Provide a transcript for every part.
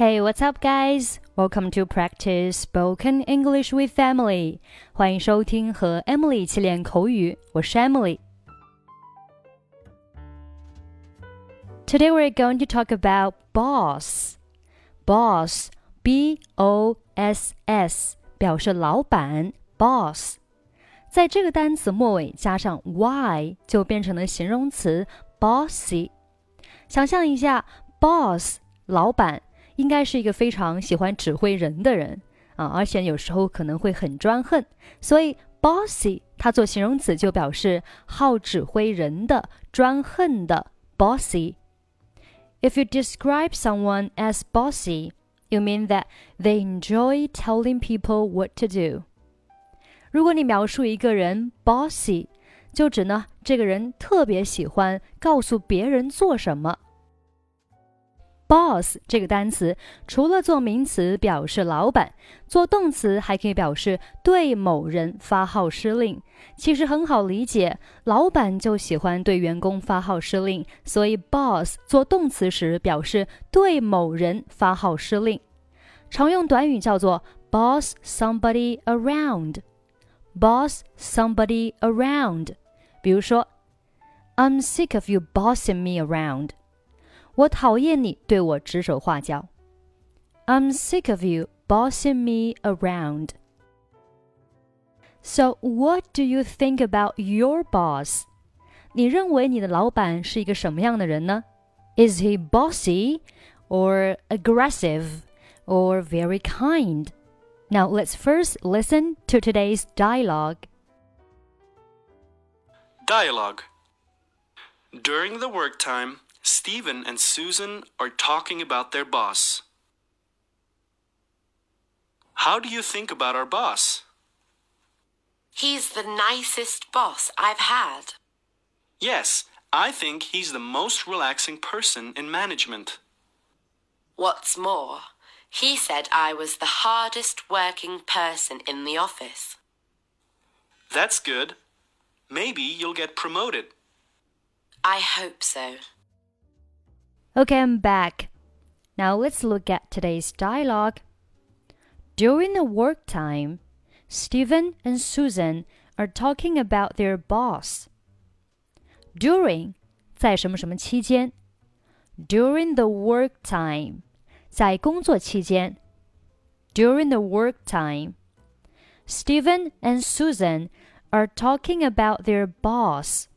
Hey, what's up, guys? Welcome to practice spoken English with Emily. 欢迎收听和 Emily 一起练口语，我是 Emily。Today we're going to talk about boss. Boss, B O S S，表示老板，boss。在这个单词末尾加上 y，就变成了形容词 bossy。想象一下，boss 老板。 应该是一个非常喜欢指挥人的人啊，而且有时候可能会很专横，所以 bossy 它做形容词就表示好指挥人的、专横的 bossy。If you describe someone as bossy, you mean that they enjoy telling people what to do. 如果你描述一个人 bossy，就指呢这个人特别喜欢告诉别人做什么。Boss 这个单词除了做名词表示老板，做动词还可以表示对某人发号施令。其实很好理解，老板就喜欢对员工发号施令，所以 boss 做动词时表示对某人发号施令。常用短语叫做 boss somebody around。boss somebody around。比如说，I'm sick of you bossing me around。我讨厌你对我指手画脚。I'm sick of you bossing me around. So, what do you think about your boss? 你认为你的老板是一个什么样的人呢？Is he bossy, or aggressive, or very kind? Now, let's first listen to today's dialogue. Dialogue. During the work time, Steven and Susan are talking about their boss. How do you think about our boss? He's the nicest boss I've had. Yes, I think he's the most relaxing person in management. What's more, he said I was the hardest working person in the office. That's good. Maybe you'll get promoted. I hope so. Okay, I'm back. Now let's look at today's dialogue. During the work time, Steven and Susan are talking about their boss. During 在什么什么期间？During the work time 在工作期间，during the work time, Steven and Susan are talking about their boss.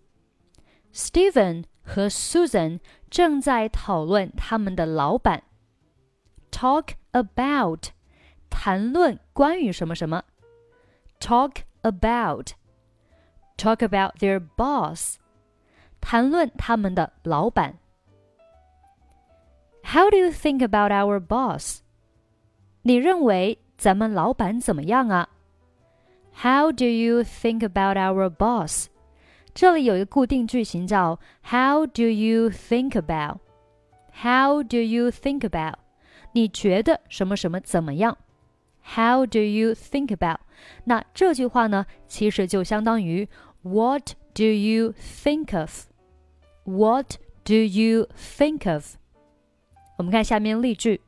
Steven 和 Susan 正在讨论他们的老板。Talk about，谈论关于什么什么。Talk about，talk about their boss，谈论他们的老板。How do you think about our boss？你认为咱们老板怎么样啊？How do you think about our boss？ 这里有一个固定句型叫 How do you think about? How do you think about? 你觉得什么什么怎么样？How do you think about? 那这句话呢，其实就相当于 What do you think of? What do you think of? 我们看下面例句。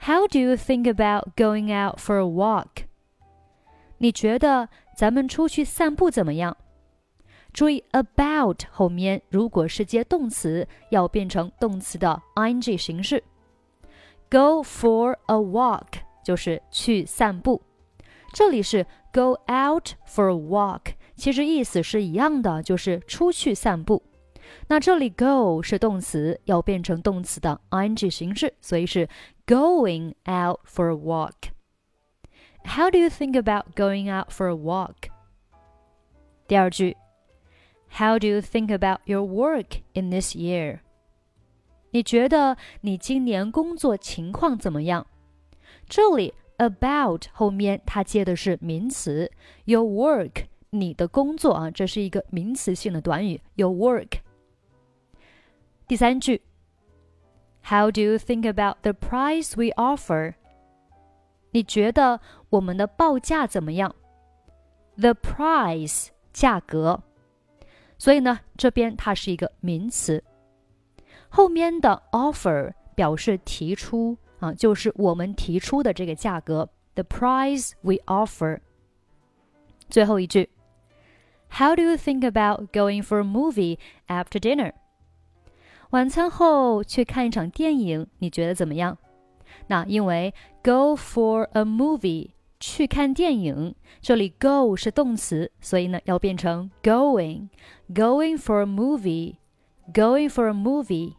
How do you think about going out for a walk? 你觉得咱们出去散步怎么样？ 注意，about 后面如果是接动词，要变成动词的 ing 形式。Go for a walk 就是去散步，这里是 go out for a walk，其实意思是一样的，就是出去散步。那这里 go 是动词，要变成动词的 ing 形式，所以是 going out for a walk。How do you think about going out for a walk？第二句。how do you think about your work in this year? 你觉得你今年工作情况怎么样？这里 about 后面它接的是名词，your work 你的工作啊，这是一个名词性的短语，your work。第三句，How do you think about the price we offer？你觉得我们的报价怎么样？The price 价格。 所以呢，这边它是一个名词，后面的 offer 表示提出啊，就是我们提出的这个价格。The price we offer。最后一句，How do you think about going for a movie after dinner？晚餐后去看一场电影，你觉得怎么样？那因为 go for a movie 去看电影，这里 go 是动词，所以呢要变成 going，going for a movie。Going for a movie。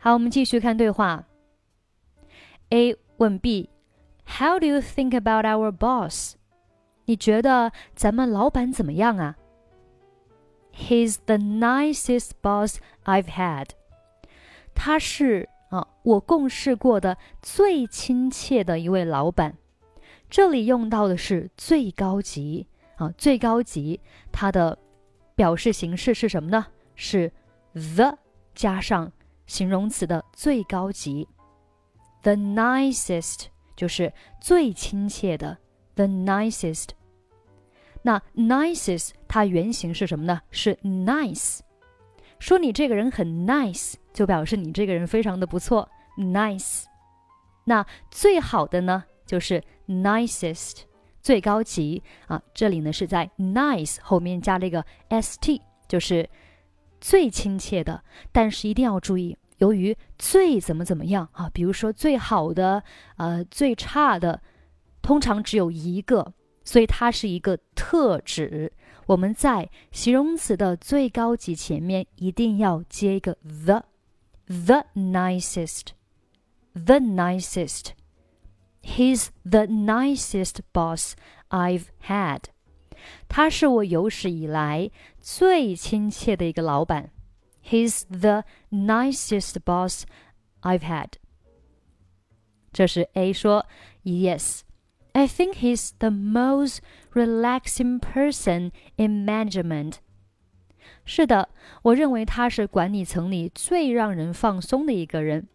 好，我们继续看对话。A 问 B：“How do you think about our boss？” 你觉得咱们老板怎么样啊？He's the nicest boss I've had。他是啊，我共事过的最亲切的一位老板。这里用到的是最高级啊，最高级。它的表示形式是什么呢？是 the 加上形容词的最高级，the nicest 就是最亲切的，the nicest。那 nicest 它原型是什么呢？是 nice。说你这个人很 nice，就表示你这个人非常的不错，nice。那最好的呢，就是 nicest，最高级啊。这里呢是在 nice 后面加了一个 st，就是。最亲切的，但是一定要注意，由于最怎么怎么样啊，比如说最好的，呃，最差的，通常只有一个，所以它是一个特指。我们在形容词的最高级前面一定要接一个 the，the nicest，the nicest nicest，he's the nicest boss I've had。他是我有史以来最亲切的一个老板。He's the nicest boss I've had。这是 A 说，Yes, I think he's the most relaxing person in management。是的，我认为他是管理层里最让人放松的一个人。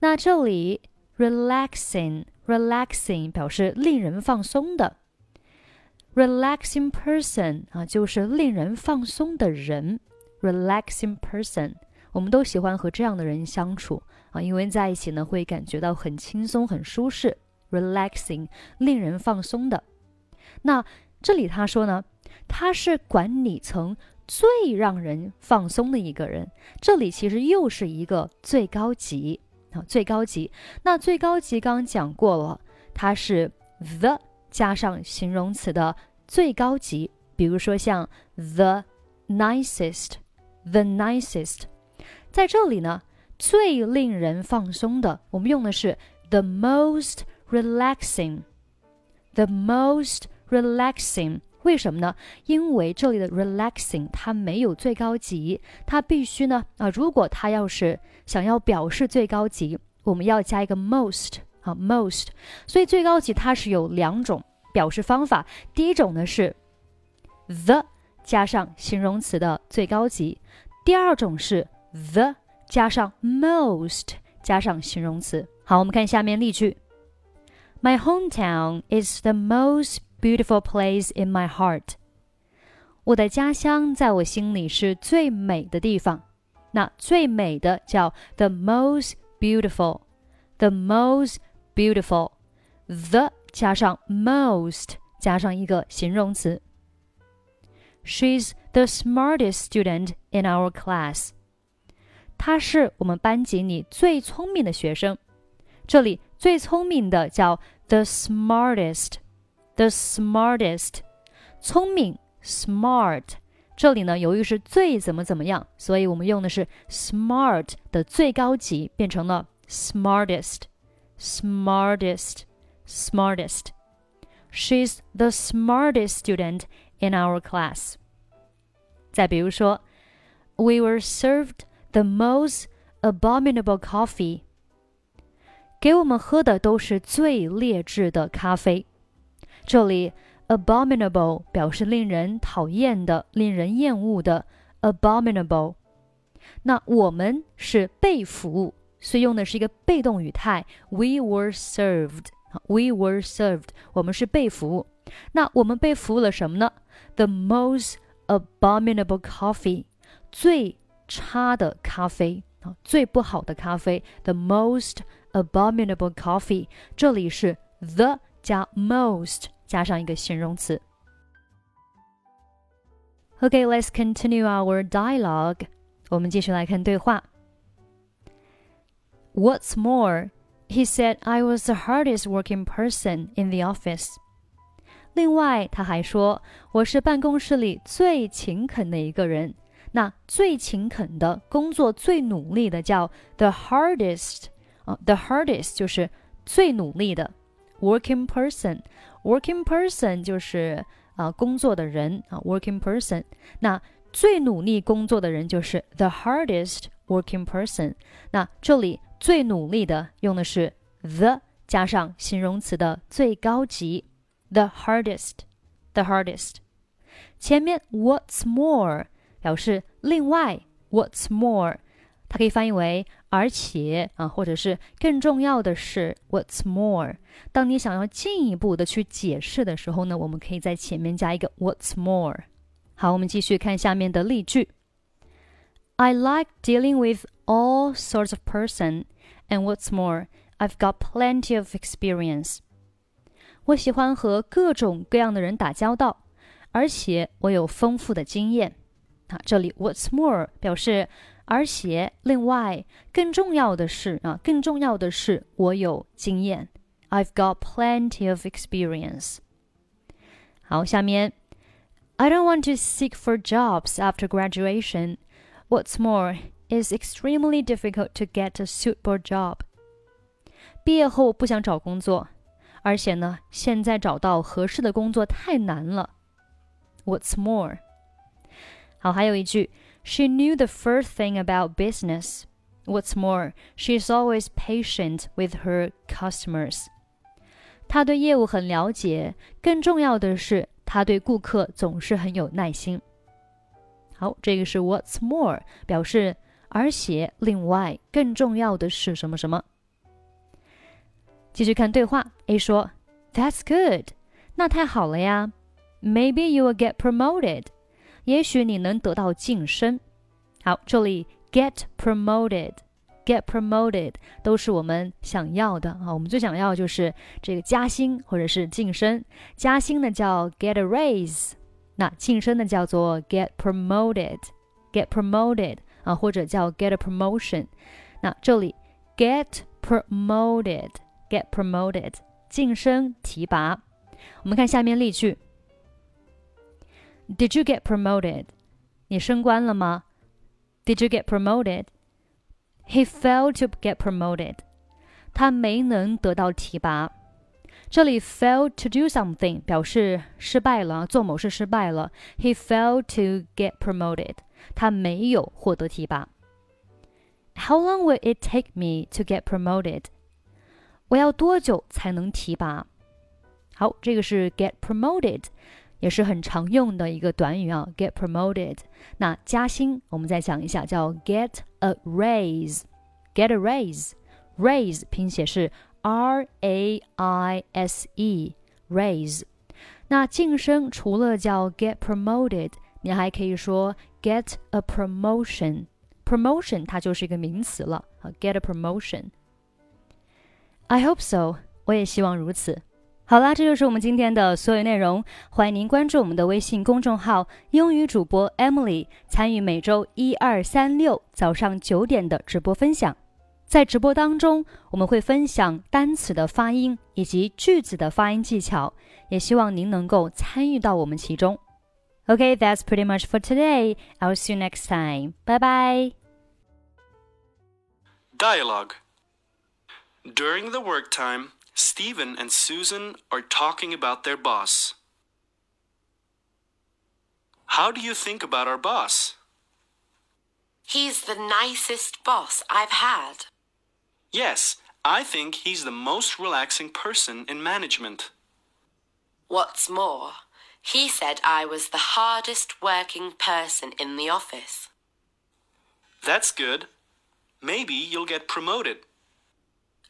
那这里 relaxing relaxing 表示令人放松的。Relaxing person 啊，就是令人放松的人。Relaxing person，我们都喜欢和这样的人相处啊，因为在一起呢会感觉到很轻松、很舒适。Relaxing，令人放松的。那这里他说呢，他是管理层最让人放松的一个人。这里其实又是一个最高级啊，最高级。那最高级刚刚讲过了，它是 the。加上形容词的最高级，比如说像 the nicest，the nicest，在这里呢，最令人放松的，我们用的是 the most relaxing，the most relaxing。为什么呢？因为这里的 relaxing 它没有最高级，它必须呢啊，如果它要是想要表示最高级，我们要加一个 most。啊，most，所以最高级它是有两种表示方法。第一种呢是 the 加上形容词的最高级，第二种是 the 加上 most 加上形容词。好，我们看下面例句：My hometown is the most beautiful place in my heart。我的家乡在我心里是最美的地方。那最美的叫 the most beautiful，the most beautiful。the 加上 most 加上一个形容词。She's the smartest student in our class。她是我们班级里最聪明的学生。这里最聪明的叫 the smartest，the smartest，聪明 smart。这里呢，由于是最怎么怎么样，所以我们用的是 smart 的最高级，变成了 smartest，smartest。smartest. She's the smartest student in our class. 再比如说，We were served the most abominable coffee. 给我们喝的都是最劣质的咖啡。 这里 abominable 表示令人讨厌的、令人厌恶的 abominable。那我们是被服务，所以用的是一个被动语态，We were served。We were served，我们是被服务。那我们被服务了什么呢？The most abominable coffee，最差的咖啡啊，最不好的咖啡，the most abominable coffee。这里是 the 加 most 加上一个形容词。Okay, let's continue our dialogue. 我们继续来看对话。What's more, he said I was the hardest working person in the office. 另外，他还说我是办公室里最勤恳的一个人。那最勤恳的工作、最努力的叫 the hardest 啊，the hardest 就是最努力的 Working person。working person 就是啊工作的人啊，working person。那最努力工作的人就是 the hardest working person。那这里最努力的用的是 the 加上形容词的最高级 the hardest，the hardest。前面 what's more。表示另外，What's more，它可以翻译为而且啊，或者是更重要的是，What's more。当你想要进一步的去解释的时候呢，我们可以在前面加一个 What's more。好，我们继续看下面的例句。I like dealing with all sorts of person, and what's more, I've got plenty of experience. 我喜欢和各种各样的人打交道，而且我有丰富的经验。啊，这里 what's more 表示，而且另外更重要的是啊，更重要的是我有经验，I've got plenty of experience。好，下面，I don't want to seek for jobs after graduation. What's more, it's extremely difficult to get a suitable job. 毕业后不想找工作，而且呢，现在找到合适的工作太难了。What's more? 好，还有一句 ，She knew the first thing about business. What's more, she's always patient with her customers. 她对业务很了解，更重要的是，她对顾客总是很有耐心。好，这个是 What's more，表示而且另外更重要的是什么什么。继续看对话，A 说，That's good，那太好了呀。Maybe you will get promoted. 也许你能得到晋升。好，这里 get promoted。get promoted 都是我们想要的啊，我们最想要就是这个加薪或者是晋升。加薪呢叫 get a raise，那晋升呢叫做 get promoted，get promoted 啊，或者叫 get a promotion。那这里 get promoted，get promoted 晋升提拔。我们看下面例句。Did you get promoted? 你升官了吗？Did you get promoted? He failed to get promoted. 他没能得到提拔。这里 failed to do something 表示失败了，做某事失败了。He failed to get promoted. 他没有获得提拔。How long will it take me to get promoted? 我要多久才能提拔？好，这个是 get promoted。 也是很常用的一个短语啊，get promoted。那加薪，我们再讲一下，叫 get a raise。get a raise，raise 拼写是 R A I S E，raise。那晋升除了叫 get promoted，你还可以说 get a promotion。promotion 它就是一个名词了啊，get a promotion。I hope so，我也希望如此。 好啦，这就是我们今天的所有内容。欢迎您关注我们的微信公众号“英语主播 Emily”，参与每周一、二、三、六早上九点的直播分享。在直播当中，我们会分享单词的发音以及句子的发音技巧，也希望您能够参与到我们其中。OK，that's pretty much for today. I'll see you next time. Bye bye. Dialogue During the work time. Steven and Susan are talking about their boss. How do you think about our boss? He's the nicest boss I've had. Yes, I think he's the most relaxing person in management. What's more, he said I was the hardest working person in the office. That's good. Maybe you'll get promoted.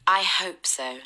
I hope so.